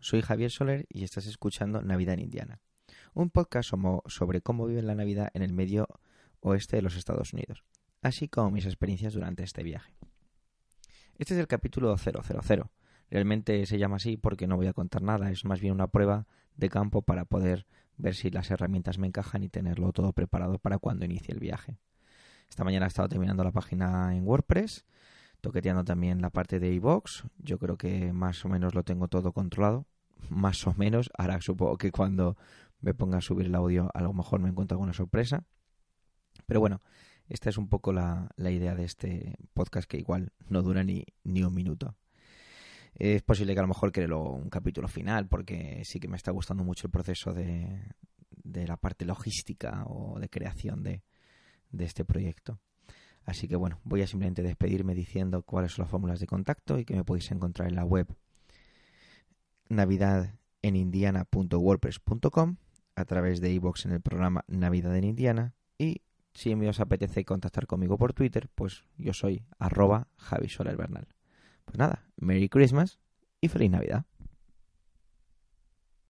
soy Javier Soler y estás escuchando Navidad en Indiana, un podcast sobre cómo viven la Navidad en el medio oeste de los Estados Unidos, así como mis experiencias durante este viaje. Este es el capítulo 000. Realmente se llama así porque no voy a contar nada, es más bien una prueba de campo para poder ver si las herramientas me encajan y tenerlo todo preparado para cuando inicie el viaje. Esta mañana he estado terminando la página en WordPress, toqueteando también la parte de iVoox. Yo creo que más o menos lo tengo todo controlado. Más o menos. Ahora supongo que cuando me ponga a subir el audio a lo mejor me encuentro alguna sorpresa. Pero bueno, esta es un poco la, idea de este podcast que igual no dura ni, ni un minuto. Es posible que a lo mejor creo un capítulo final porque sí que me está gustando mucho el proceso de, de la parte logística o de creación de, de este proyecto. Así que bueno, voy a simplemente despedirme diciendo cuáles son las fórmulas de contacto y que me podéis encontrar en la web navidadenindiana.wordpress.com a través de iVoox en el programa Navidad en Indiana y si me os apetece contactar conmigo por Twitter, pues yo soy arroba Javi Soler Bernal. Pues nada, Merry Christmas y Feliz Navidad.